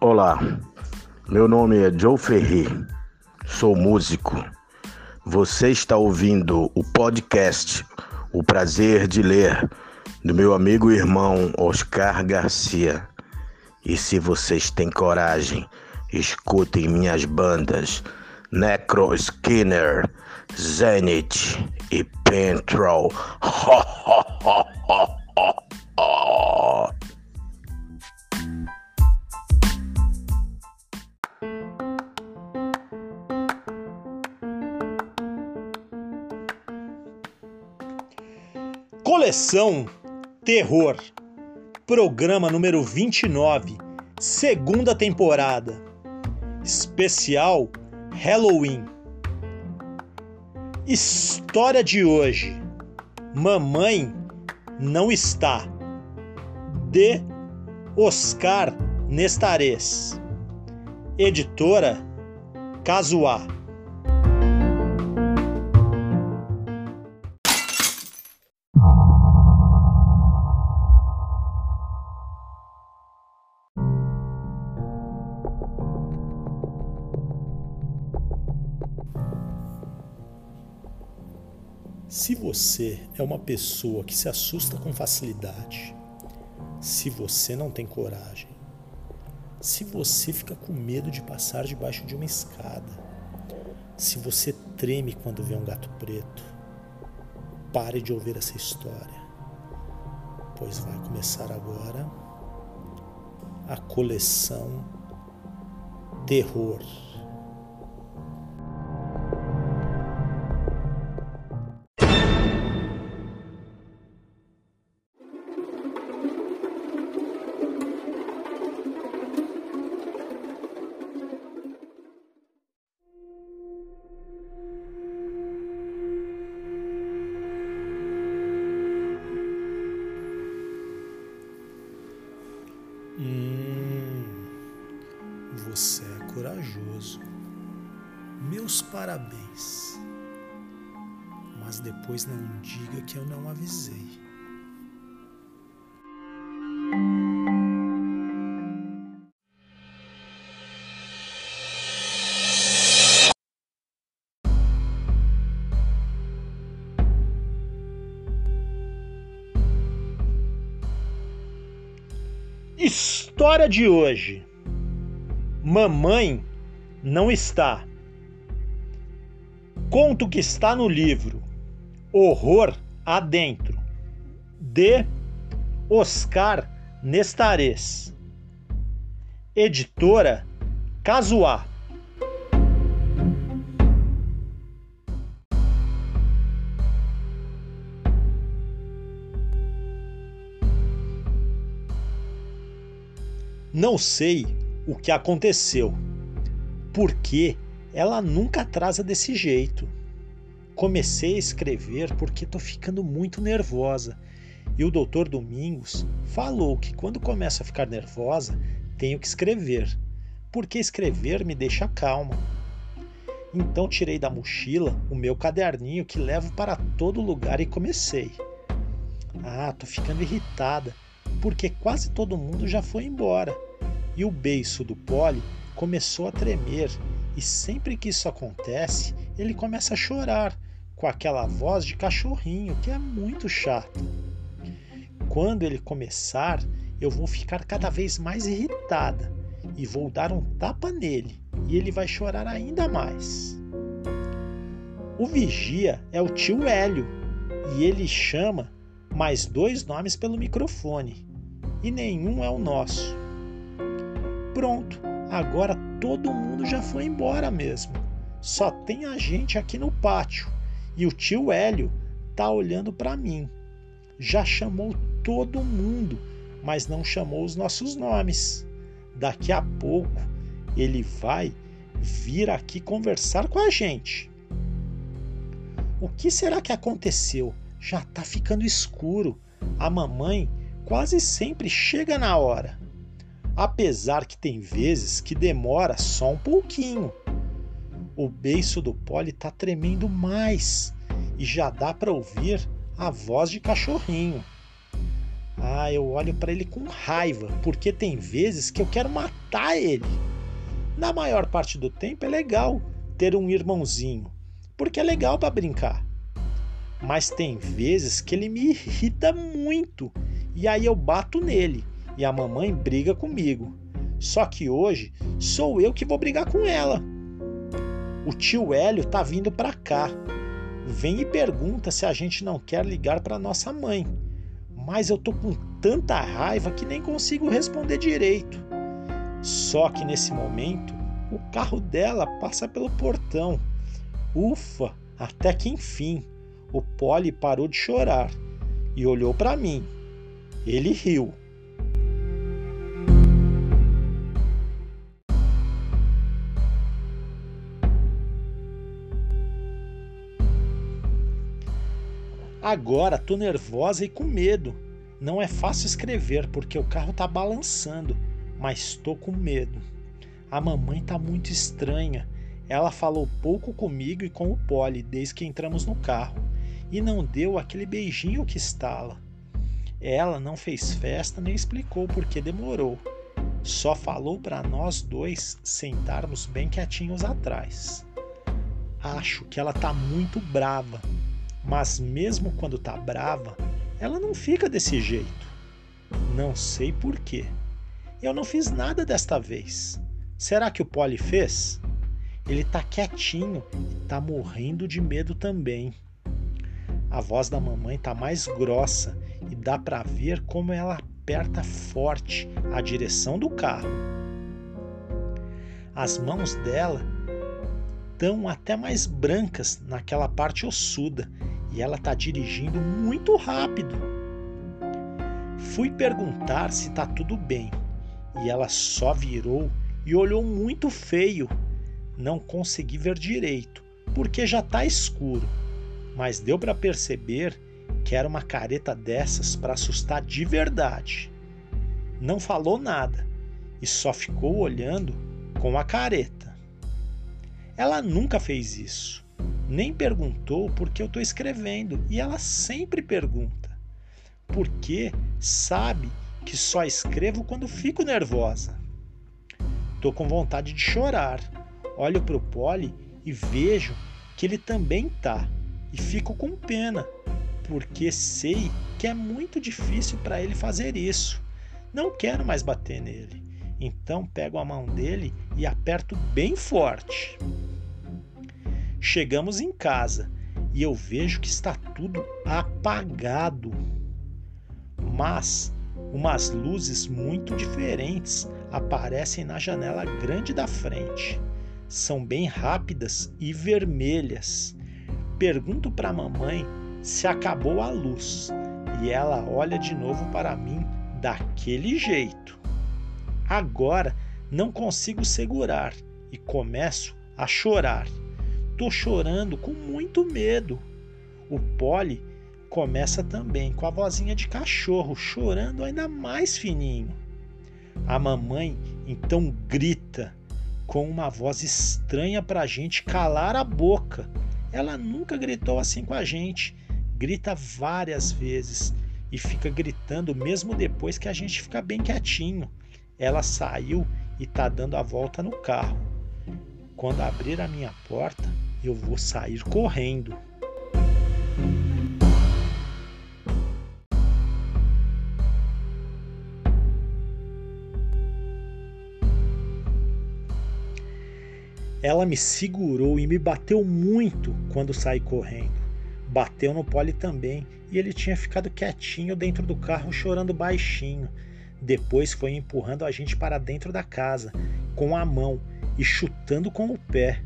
Olá, meu nome é Joe Ferri, sou músico. Você está ouvindo o podcast O Prazer de Ler, do meu amigo e irmão Oscar Garcia. E se vocês têm coragem, escutem minhas bandas Necro Skinner, Zenith e Pentrol. Ho, ho, ho, ho, ho, ho. Coleção Terror, programa número 29, segunda temporada, especial Halloween. História de hoje: Mamãe não está, de Oscar Nestares, editora Casuá. Você é uma pessoa que se assusta com facilidade, se você não tem coragem, se você fica com medo de passar debaixo de uma escada, se você treme quando vê um gato preto, pare de ouvir essa história, pois vai começar agora a coleção Terror. Meus parabéns. Mas depois não diga que eu não avisei. História de hoje. Mamãe não está. Conto que está no livro Horror Adentro, de Oscar Nestares. Editora Casuá. Não sei o que aconteceu, porque ela nunca atrasa desse jeito. Comecei a escrever porque tô ficando muito nervosa. E o doutor Domingos falou que quando começo a ficar nervosa, tenho que escrever, porque escrever me deixa calma. Então tirei da mochila o meu caderninho que levo para todo lugar e comecei. Ah, tô ficando irritada porque quase todo mundo já foi embora. E o beiço do Poli começou a tremer, e sempre que isso acontece, ele começa a chorar, com aquela voz de cachorrinho que é muito chata. Quando ele começar, eu vou ficar cada vez mais irritada e vou dar um tapa nele e ele vai chorar ainda mais. O vigia é o tio Hélio e ele chama mais dois nomes pelo microfone e nenhum é o nosso. Pronto, agora todo mundo já foi embora mesmo. Só tem a gente aqui no pátio e o tio Hélio tá olhando para mim. Já chamou todo mundo, mas não chamou os nossos nomes. Daqui a pouco ele vai vir aqui conversar com a gente. O que será que aconteceu? Já tá ficando escuro. A mamãe quase sempre chega na hora. Apesar que tem vezes que demora só um pouquinho. O beiço do Polly tá tremendo mais e já dá para ouvir a voz de cachorrinho. Ah, eu olho para ele com raiva, porque tem vezes que eu quero matar ele. Na maior parte do tempo é legal ter um irmãozinho, porque é legal para brincar. Mas tem vezes que ele me irrita muito e aí eu bato nele e a mamãe briga comigo. Só que hoje sou eu que vou brigar com ela. O tio Hélio tá vindo para cá. Vem e pergunta se a gente não quer ligar para nossa mãe mas eu tô com tanta raiva que nem consigo responder direito. Só que nesse momento, o carro dela passa pelo portão. Ufa, até que enfim, o Polly parou de chorar e olhou para mim. Ele riu. Agora tô nervosa e com medo. Não é fácil escrever porque o carro tá balançando, mas tô com medo. A mamãe tá muito estranha. Ela falou pouco comigo e com o Polly desde que entramos no carro e não deu aquele beijinho que estala. Ela não fez festa nem explicou por que demorou. Só falou para nós dois sentarmos bem quietinhos atrás. Acho que ela tá muito brava mas mesmo quando tá brava, ela não fica desse jeito. Não sei por quê. Eu não fiz nada desta vez. Será que o Polly fez? Ele tá quietinho e tá morrendo de medo também. A voz da mamãe tá mais grossa e dá para ver como ela aperta forte a direção do carro. As mãos dela estão até mais brancas naquela parte ossuda e ela está dirigindo muito rápido. Fui perguntar se está tudo bem e ela só virou e olhou muito feio. Não consegui ver direito porque já está escuro, mas deu para perceber que era uma careta dessas para assustar de verdade. Não falou nada e só ficou olhando com a careta. Ela nunca fez isso nem perguntou por que eu estou escrevendo e ela sempre pergunta. Porque sabe que só escrevo quando fico nervosa. Tô com vontade de chorar. Olho para o Poli e vejo que ele também tá e fico com pena, porque sei que é muito difícil para ele fazer isso. Não quero mais bater nele. Então pego a mão dele e aperto bem forte. Chegamos em casa e eu vejo que está tudo apagado. Mas umas luzes muito diferentes aparecem na janela grande da frente. São bem rápidas e vermelhas. Pergunto para a mamãe se acabou a luz e ela olha de novo para mim daquele jeito. Agora não consigo segurar e começo a chorar. Tô chorando com muito medo. O Polly começa também com a vozinha de cachorro, chorando ainda mais fininho. A mamãe então grita com uma voz estranha para a gente calar a boca. Ela nunca gritou assim com a gente, grita várias vezes e fica gritando mesmo depois que a gente fica bem quietinho. Ela saiu e tá dando a volta no carro. Quando abrir a minha porta, eu vou sair correndo. Ela me segurou e me bateu muito quando saí correndo. Bateu no pole também e ele tinha ficado quietinho dentro do carro chorando baixinho. Depois foi empurrando a gente para dentro da casa com a mão e chutando com o pé.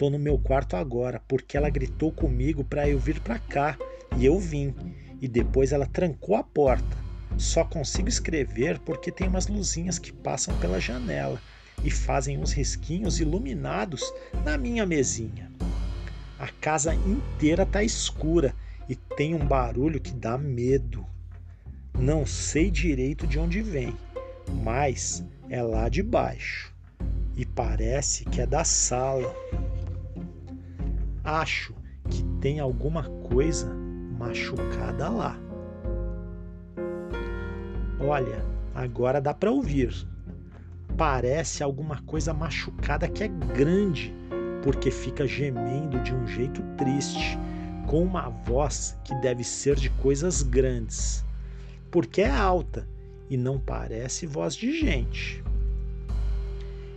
Tô no meu quarto agora porque ela gritou comigo para eu vir para cá e eu vim. E depois ela trancou a porta. Só consigo escrever porque tem umas luzinhas que passam pela janela e fazem uns risquinhos iluminados na minha mesinha. A casa inteira tá escura e tem um barulho que dá medo. Não sei direito de onde vem, mas é lá de baixo e parece que é da sala. Acho que tem alguma coisa machucada lá. Olha, agora dá para ouvir parece alguma coisa machucada que é grande, porque fica gemendo de um jeito triste, com uma voz que deve ser de coisas grandes, porque é alta e não parece voz de gente.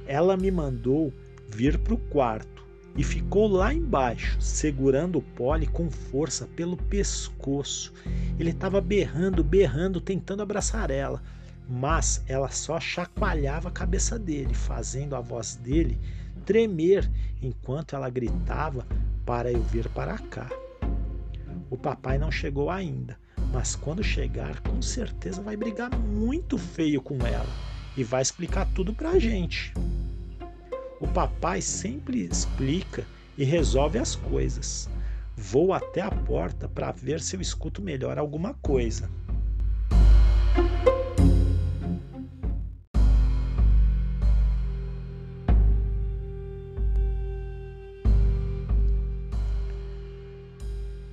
Ela me mandou vir para o quarto e ficou lá embaixo, segurando o Polly com força pelo pescoço. Ele estava berrando, berrando, tentando abraçar ela mas ela só chacoalhava a cabeça dele, fazendo a voz dele tremer enquanto ela gritava para eu vir para cá. O papai não chegou ainda, mas quando chegar, com certeza vai brigar muito feio com ela e vai explicar tudo para a gente. O papai sempre explica e resolve as coisas. Vou até a porta para ver se eu escuto melhor alguma coisa.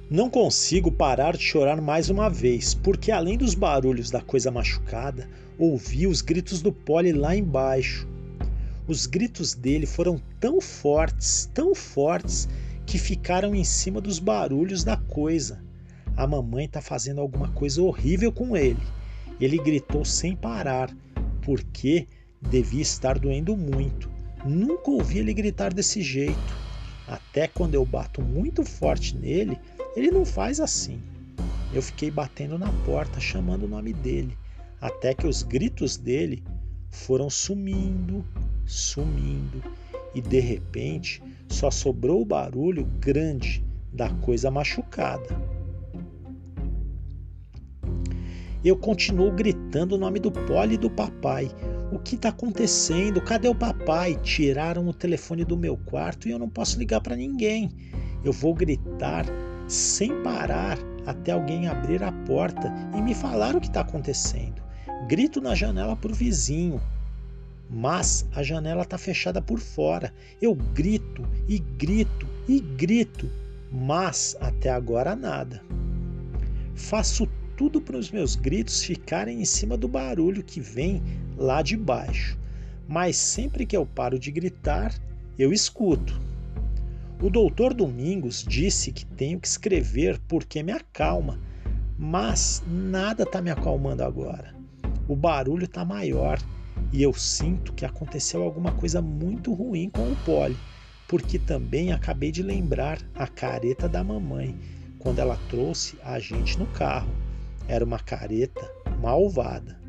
Não consigo parar de chorar mais uma vez, porque além dos barulhos da coisa machucada, ouvi os gritos do Polly lá embaixo. Os gritos dele foram tão fortes, tão fortes, que ficaram em cima dos barulhos da coisa. A mamãe está fazendo alguma coisa horrível com ele. Ele gritou sem parar, porque devia estar doendo muito. Nunca ouvi ele gritar desse jeito. Até quando eu bato muito forte nele, ele não faz assim. Eu fiquei batendo na porta, chamando o nome dele, até que os gritos dele foram sumindo, sumindo, e de repente só sobrou o barulho grande da coisa machucada. Eu continuo gritando o nome do Poli e do papai. O que está acontecendo? Cadê o papai? Tiraram o telefone do meu quarto e eu não posso ligar para ninguém. Eu vou gritar sem parar até alguém abrir a porta e me falar o que está acontecendo. Grito na janela para o vizinho, mas a janela está fechada por fora. Eu grito e grito e grito, mas até agora nada. Faço tudo para os meus gritos ficarem em cima do barulho que vem lá de baixo, mas sempre que eu paro de gritar, eu escuto. O doutor Domingos disse que tenho que escrever porque me acalma, mas nada está me acalmando agora. O barulho está maior e eu sinto que aconteceu alguma coisa muito ruim com o Poli, porque também acabei de lembrar a careta da mamãe quando ela trouxe a gente no carro. Era uma careta malvada.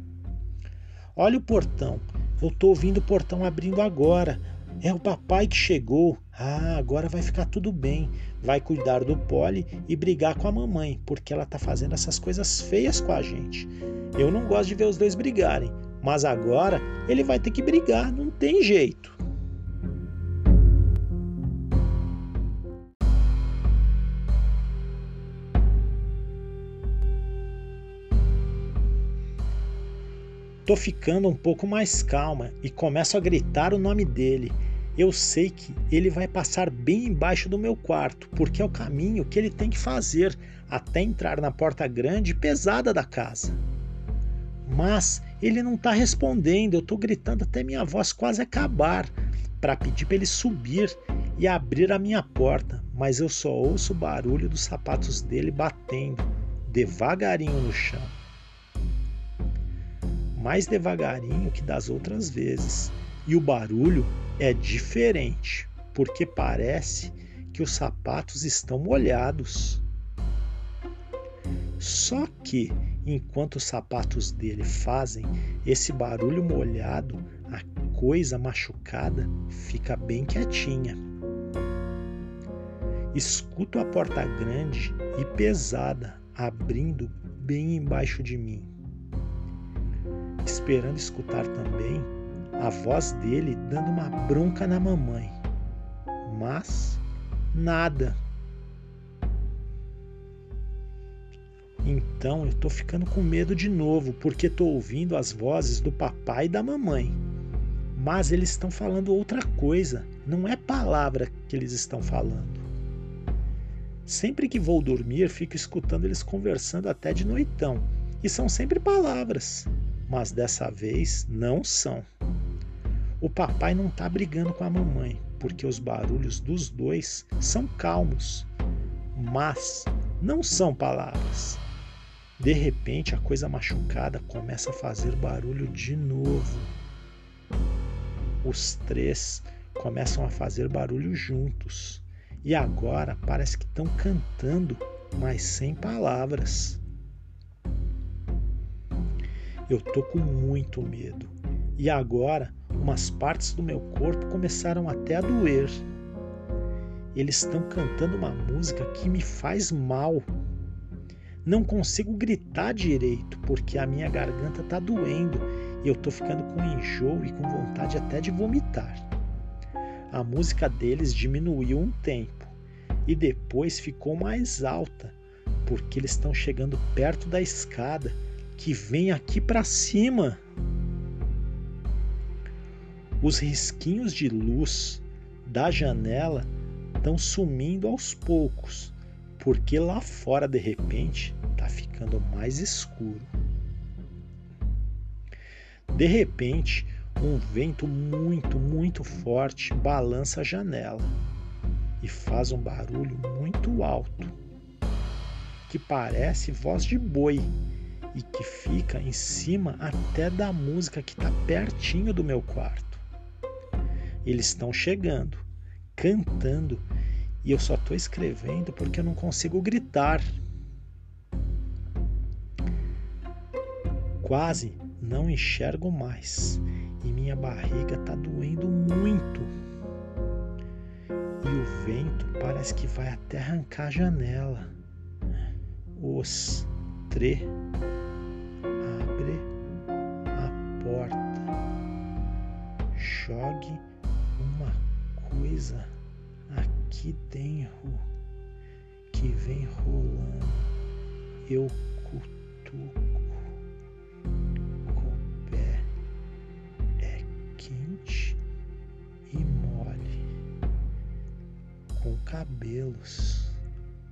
Olha o portão. Eu estou ouvindo o portão abrindo agora. É o papai que chegou. Ah, agora vai ficar tudo bem. Vai cuidar do Polly e brigar com a mamãe, porque ela tá fazendo essas coisas feias com a gente. Eu não gosto de ver os dois brigarem, mas agora ele vai ter que brigar, não tem jeito. Tô ficando um pouco mais calma e começo a gritar o nome dele eu sei que ele vai passar bem embaixo do meu quarto, porque é o caminho que ele tem que fazer até entrar na porta grande e pesada da casa. Mas ele não está respondendo, eu estou gritando até minha voz quase acabar para pedir para ele subir e abrir a minha porta, mas eu só ouço o barulho dos sapatos dele batendo devagarinho no chão. Mais devagarinho que das outras vezes, e o barulho é diferente. porque parece que os sapatos estão molhados. Só que, enquanto os sapatos dele fazem esse barulho molhado, a coisa machucada fica bem quietinha. Escuto a porta grande e pesada abrindo bem embaixo de mim. Esperando escutar também a voz dele dando uma bronca na mamãe. Mas nada. Então eu tô ficando com medo de novo, porque tô ouvindo as vozes do papai e da mamãe. Mas eles estão falando outra coisa, não é palavra que eles estão falando. Sempre que vou dormir, fico escutando eles conversando até de noitão, e são sempre palavras, mas dessa vez não são. O papai não tá brigando com a mamãe, porque os barulhos dos dois são calmos, mas não são palavras. De repente, a coisa machucada começa a fazer barulho de novo. Os três começam a fazer barulho juntos. E agora parece que estão cantando, mas sem palavras. Eu tô com muito medo. E agora, umas partes do meu corpo começaram até a doer. Eles estão cantando uma música que me faz mal. Não consigo gritar direito porque a minha garganta está doendo e eu estou ficando com enjoo e com vontade até de vomitar. A música deles diminuiu um tempo e depois ficou mais alta porque eles estão chegando perto da escada que vem aqui para cima. Os risquinhos de luz da janela estão sumindo aos poucos porque lá fora de repente está ficando mais escuro. De repente, um vento muito, muito forte balança a janela e faz um barulho muito alto, que parece voz de boi e que fica em cima até da música que está pertinho do meu quarto. Eles estão chegando, cantando e eu só estou escrevendo porque eu não consigo gritar. Quase não enxergo mais e minha barriga está doendo muito. E o vento parece que vai até arrancar a janela. Os tre abre a porta. Jogue uma coisa aqui dentro que vem rolando. Eu cutuco com o pé. É quente e mole. Com cabelos.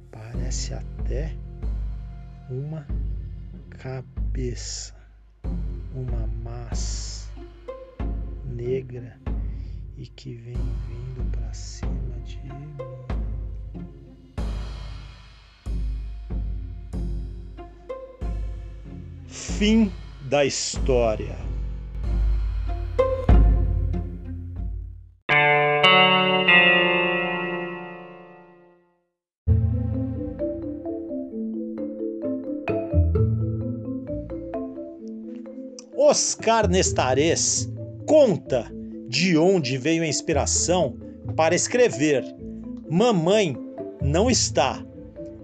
Parece até uma cabeça. Uma massa negra e que vem vindo para cima. Fim da história. Oscar Nestares conta de onde veio a inspiração para escrever Mamãe Não Está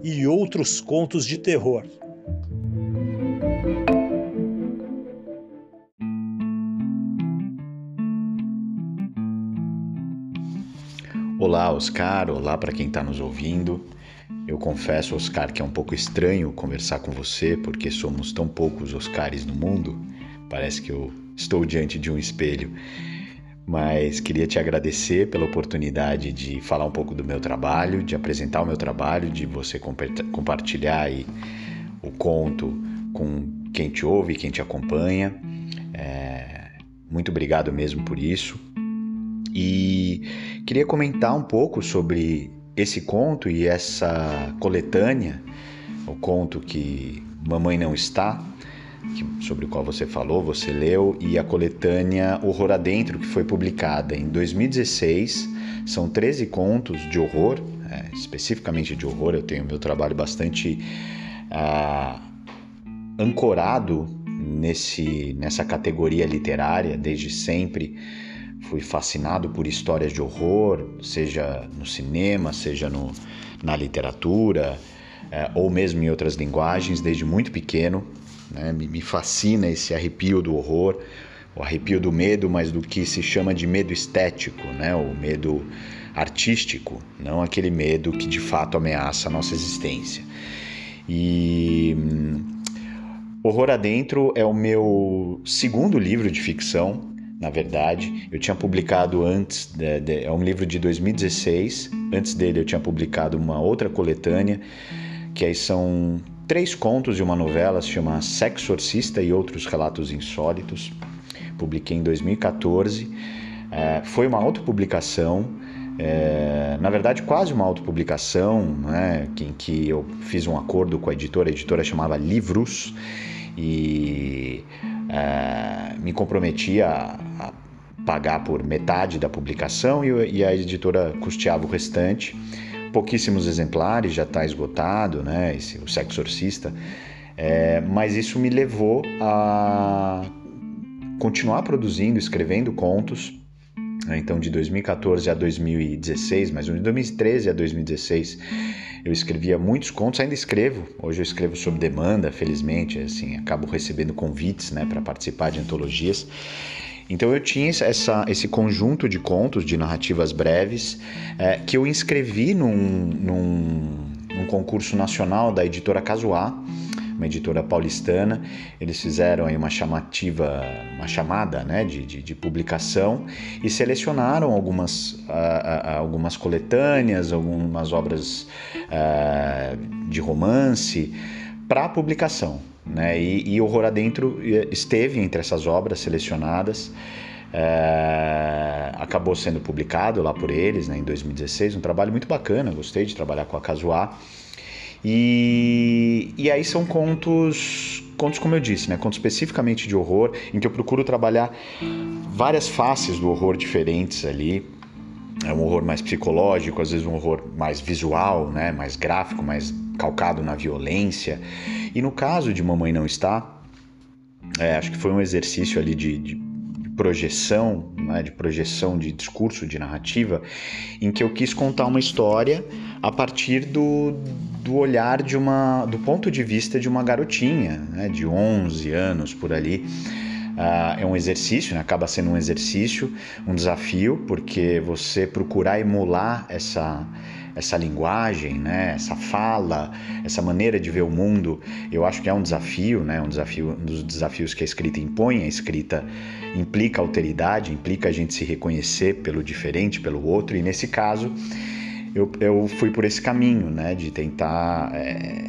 e outros contos de terror. Olá, Oscar. Olá para quem está nos ouvindo. Eu confesso, Oscar, que é um pouco estranho conversar com você porque somos tão poucos Oscares no mundo. Parece que eu estou diante de um espelho mas queria te agradecer pela oportunidade de falar um pouco do meu trabalho, de apresentar o meu trabalho, de você compartilhar o conto com quem te ouve, quem te acompanha. É, muito obrigado mesmo por isso. E queria comentar um pouco sobre esse conto e essa coletânea, o conto que Mamãe Não Está, sobre o qual você falou, você leu, e a coletânea Horror Adentro, que foi publicada em 2016. São 13 contos de horror, é, especificamente de horror. Eu tenho meu trabalho bastante ah, ancorado nesse, nessa categoria literária desde sempre. Fui fascinado por histórias de horror, seja no cinema, seja no, na literatura, é, ou mesmo em outras linguagens, desde muito pequeno. Né? Me, fascina esse arrepio do horror, o arrepio do medo, mas do que se chama de medo estético, né? o medo artístico, não aquele medo que de fato ameaça a nossa existência. E hum, Horror Adentro é o meu segundo livro de ficção, na verdade. Eu tinha publicado antes, de, de, é um livro de 2016. Antes dele eu tinha publicado uma outra coletânea, que aí são três contos de uma novela, se chama Sexorcista e Outros Relatos Insólitos. Publiquei em 2014. É, foi uma autopublicação, é, na verdade quase uma autopublicação, né, em que eu fiz um acordo com a editora, a editora chamava Livros, e é, me comprometi a, a, pagar por metade da publicação e, e, a editora custeava o restante. Pouquíssimos exemplares, já está esgotado, né? Esse, o Sexo. É, mas isso me levou a continuar produzindo, escrevendo contos. Né? Então, de 2014 a 2016, mas de 2013 a 2016 eu escrevia muitos contos, ainda escrevo. Hoje eu escrevo sob demanda, felizmente, assim, acabo recebendo convites, né, para participar de antologias. Então eu tinha essa, esse conjunto de contos, de narrativas breves, é, que eu inscrevi num, num, num concurso nacional da editora Casuá uma editora paulistana. Eles fizeram aí uma chamativa, uma chamada né, de, de, de publicação e selecionaram algumas, algumas coletâneas, algumas obras uh, de romance para publicação. Né? E, e Horror Adentro esteve entre essas obras selecionadas. É, acabou sendo publicado lá por eles né, em 2016, um trabalho muito bacana, gostei de trabalhar com a Casuá. E, e aí são contos, contos como eu disse, né? contos especificamente de horror, em que eu procuro trabalhar várias faces do horror diferentes ali. É um horror mais psicológico, às vezes um horror mais visual, né? mais gráfico, mais calcado na violência. E no caso de Mamãe Não Está, é, acho que foi um exercício ali de, de projeção, né, de projeção de discurso, de narrativa, em que eu quis contar uma história a partir do, do olhar de uma, do ponto de vista de uma garotinha, né, de 11 anos por ali. Uh, é um exercício, né? acaba sendo um exercício, um desafio, porque você procurar emular essa, essa linguagem, né, essa fala, essa maneira de ver o mundo, eu acho que é um desafio, né, um desafio, um dos desafios que a escrita impõe. A escrita implica alteridade, implica a gente se reconhecer pelo diferente, pelo outro, e nesse caso eu, eu fui por esse caminho, né, de tentar é,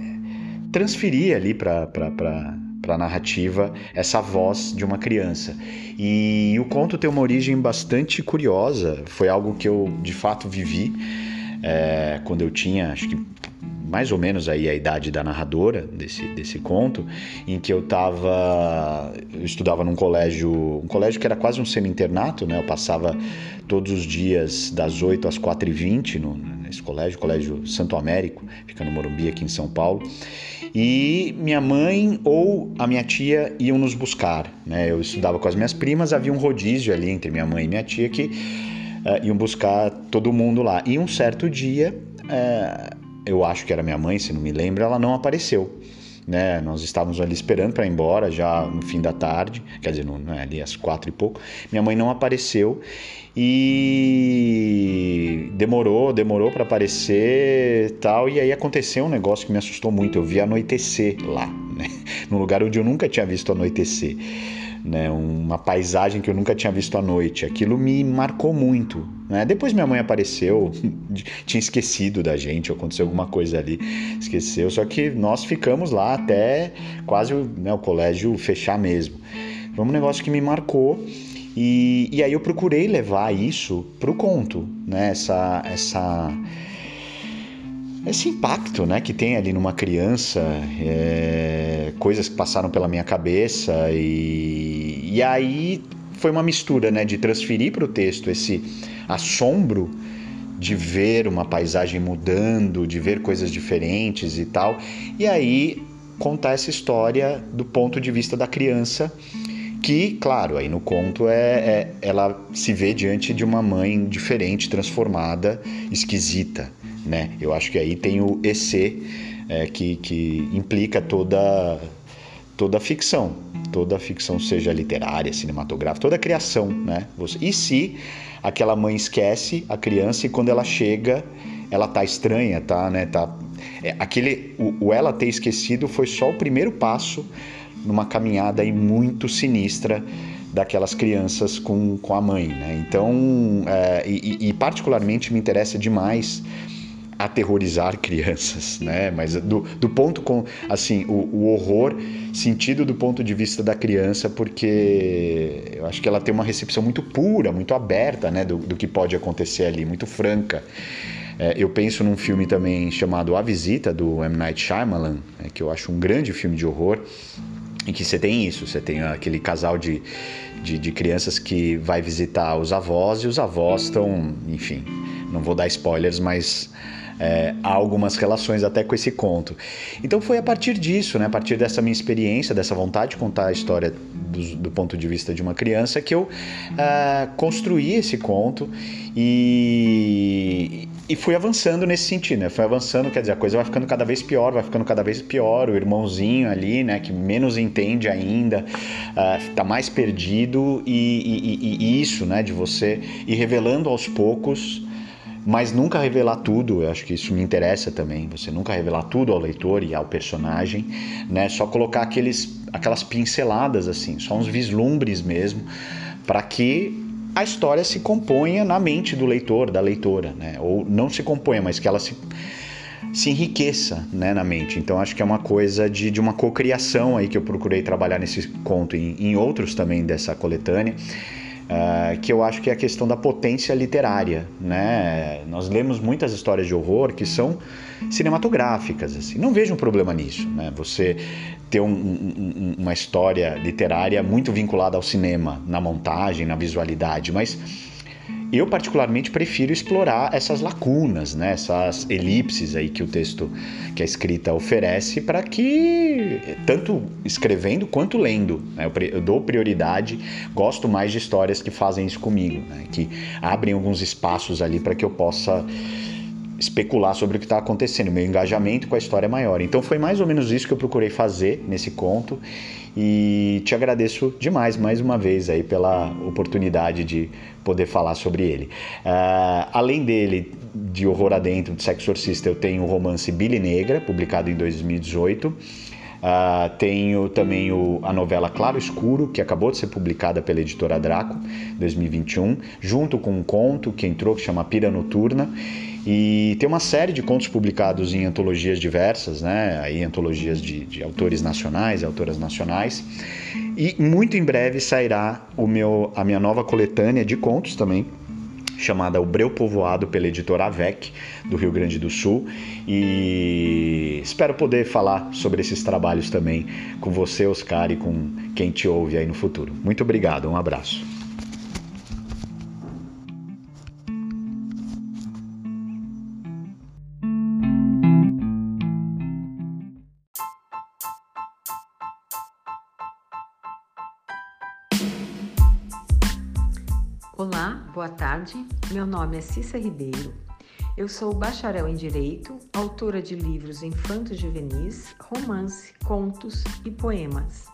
transferir ali para para a narrativa essa voz de uma criança. E o conto tem uma origem bastante curiosa, foi algo que eu de fato vivi é, quando eu tinha, acho que mais ou menos aí a idade da narradora desse, desse conto, em que eu tava. Eu estudava num colégio, um colégio que era quase um semi-internato, né? Eu passava todos os dias das 8 às 4h20 no, nesse colégio, Colégio Santo Américo, fica no Morumbi, aqui em São Paulo. E minha mãe ou a minha tia iam nos buscar, né? Eu estudava com as minhas primas, havia um rodízio ali entre minha mãe e minha tia que uh, iam buscar todo mundo lá. E um certo dia, uh, eu acho que era minha mãe, se não me lembro, ela não apareceu. Né? Nós estávamos ali esperando para ir embora já no fim da tarde, quer dizer, no, né, ali às quatro e pouco. Minha mãe não apareceu e demorou, demorou para aparecer tal. E aí aconteceu um negócio que me assustou muito. Eu vi anoitecer lá, né? num lugar onde eu nunca tinha visto anoitecer né? Uma paisagem que eu nunca tinha visto à noite. Aquilo me marcou muito, né? Depois minha mãe apareceu, tinha esquecido da gente, aconteceu alguma coisa ali, esqueceu. Só que nós ficamos lá até quase né, o colégio fechar mesmo. Foi um negócio que me marcou. E, e aí eu procurei levar isso para o conto, né? Essa, essa esse impacto né, que tem ali numa criança, é, coisas que passaram pela minha cabeça, e, e aí foi uma mistura né, de transferir para o texto esse assombro de ver uma paisagem mudando, de ver coisas diferentes e tal, e aí contar essa história do ponto de vista da criança que, claro, aí no conto é, é, ela se vê diante de uma mãe diferente, transformada, esquisita, né? Eu acho que aí tem o EC é, que, que implica toda toda ficção, toda ficção seja literária, cinematográfica, toda criação, né? E se aquela mãe esquece a criança e quando ela chega, ela tá estranha, tá, né? Tá é, aquele o, o ela ter esquecido foi só o primeiro passo numa caminhada aí muito sinistra daquelas crianças com, com a mãe, né? Então, é, e, e, particularmente me interessa demais aterrorizar crianças, né? Mas do, do ponto com, assim, o, o, horror sentido do ponto de vista da criança, porque eu acho que ela tem uma recepção muito pura, muito aberta, né? Do, do que pode acontecer ali, muito franca. É, eu penso num filme também chamado A Visita, do M. Night Shyamalan, né? que eu acho um grande filme de horror, em que você tem isso, você tem aquele casal de, de, de, crianças que vai visitar os avós e os avós estão, enfim, não vou dar spoilers, mas é, há algumas relações até com esse conto. Então foi a partir disso, né, a partir dessa minha experiência, dessa vontade de contar a história do, do ponto de vista de uma criança, que eu é, construí esse conto e, e fui avançando nesse sentido, né? Avançando, quer dizer, a coisa vai ficando cada vez pior, vai ficando cada vez pior. O irmãozinho ali, né, que menos entende ainda, uh, mais perdido e, e, e, isso, né, de você ir revelando aos poucos, mas nunca revelar tudo. Eu acho que isso me interessa também. Você nunca revelar tudo ao leitor e ao personagem, né? Só colocar aqueles, aquelas pinceladas assim, só uns vislumbres mesmo, para que a história se componha na mente do leitor, da leitora, né? Ou não se componha, mas que ela se, se enriqueça né, na mente. Então acho que é uma coisa de, de uma cocriação aí que eu procurei trabalhar nesse conto e em outros também dessa coletânea. Uh, que eu acho que é a questão da potência literária, né? Nós lemos muitas histórias de horror que são cinematográficas, assim. Não vejo um problema nisso, né? Você ter um, um, uma história literária muito vinculada ao cinema, na montagem, na visualidade, mas eu particularmente prefiro explorar essas lacunas, né, essas elipses aí que o texto, que a escrita oferece, para que tanto escrevendo quanto lendo, né, eu, dou prioridade, gosto mais de histórias que fazem isso comigo, né, que abrem alguns espaços ali para que eu possa especular sobre o que está acontecendo, meu engajamento com a história é maior. Então foi mais ou menos isso que eu procurei fazer nesse conto e te agradeço demais mais uma vez aí pela oportunidade de poder falar sobre ele. Uh, além dele, de Horror Adentro, de Sexo Exorcista, eu tenho o romance Billy Negra, publicado em 2018. Uh, ah, tenho também o, a novela Claro Escuro, que acabou de ser publicada pela editora Draco, 2021, junto com um conto que entrou que chama Pira Noturna. E tem uma série de contos publicados em antologias diversas, né? Aí antologias de, de autores nacionais e autoras nacionais. E muito em breve sairá o meu, a minha nova coletânea de contos também, chamada O Breu Povoado pela editora Avec, do Rio Grande do Sul. E espero poder falar sobre esses trabalhos também com você, Oscar, e com quem te ouve aí no futuro. Muito obrigado, um abraço. Tarde. Meu nome é Cissa Ribeiro. Eu sou bacharel em Direito, autora de livros infantos juvenis, romance, contos e poemas.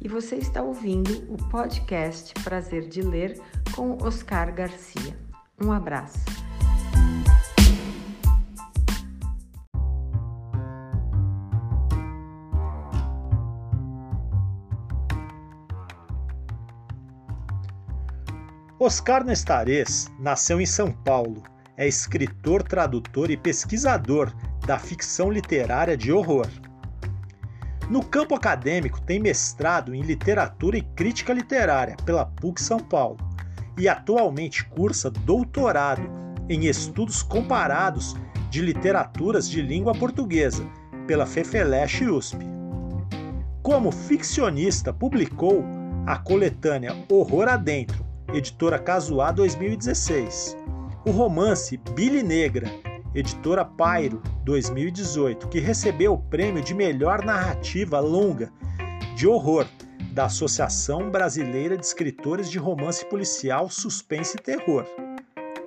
E você está ouvindo o podcast Prazer de Ler com Oscar Garcia. Um abraço. Oscar Nestares nasceu em São Paulo. É escritor, tradutor e pesquisador da ficção literária de horror. No campo acadêmico, tem mestrado em literatura e crítica literária pela PUC São Paulo e atualmente cursa doutorado em estudos comparados de Literaturas de Língua Portuguesa, pela Fefeleche USP. Como ficcionista, publicou a coletânea Horror Adentro, editora Casuá 2016, o romance Billy Negra, editora Pairo 2018, que recebeu o prêmio de melhor narrativa longa de horror da Associação Brasileira de Escritores de Romance Policial, Suspense e Terror,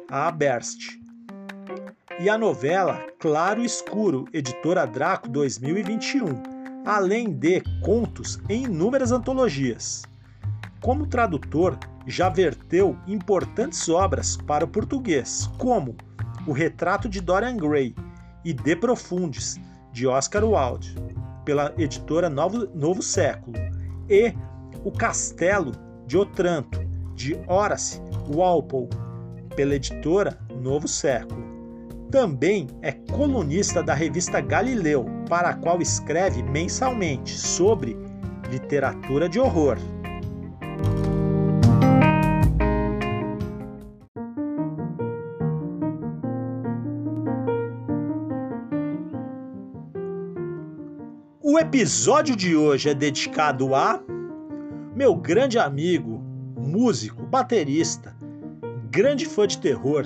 a Aberst. E a novela Claro Escuro, editora Draco 2021, além de contos em inúmeras antologias. Como tradutor, já verteu importantes obras para o português, como O Retrato de Dorian Gray e De Profundis, de Oscar Wilde, pela editora Novo, Novo Século, e O Castelo de Otranto, de Horace Walpole, pela editora Novo Século. Também é colunista da revista Galileu, para a qual escreve mensalmente sobre literatura de horror. O episódio de hoje é dedicado a meu grande amigo, músico, baterista, grande fã de terror,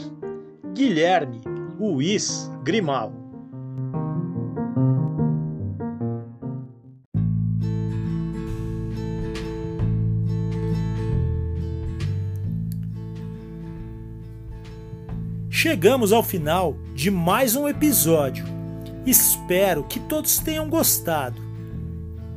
Guilherme Luiz Grimal. Chegamos ao final de mais um episódio Espero que todos tenham gostado.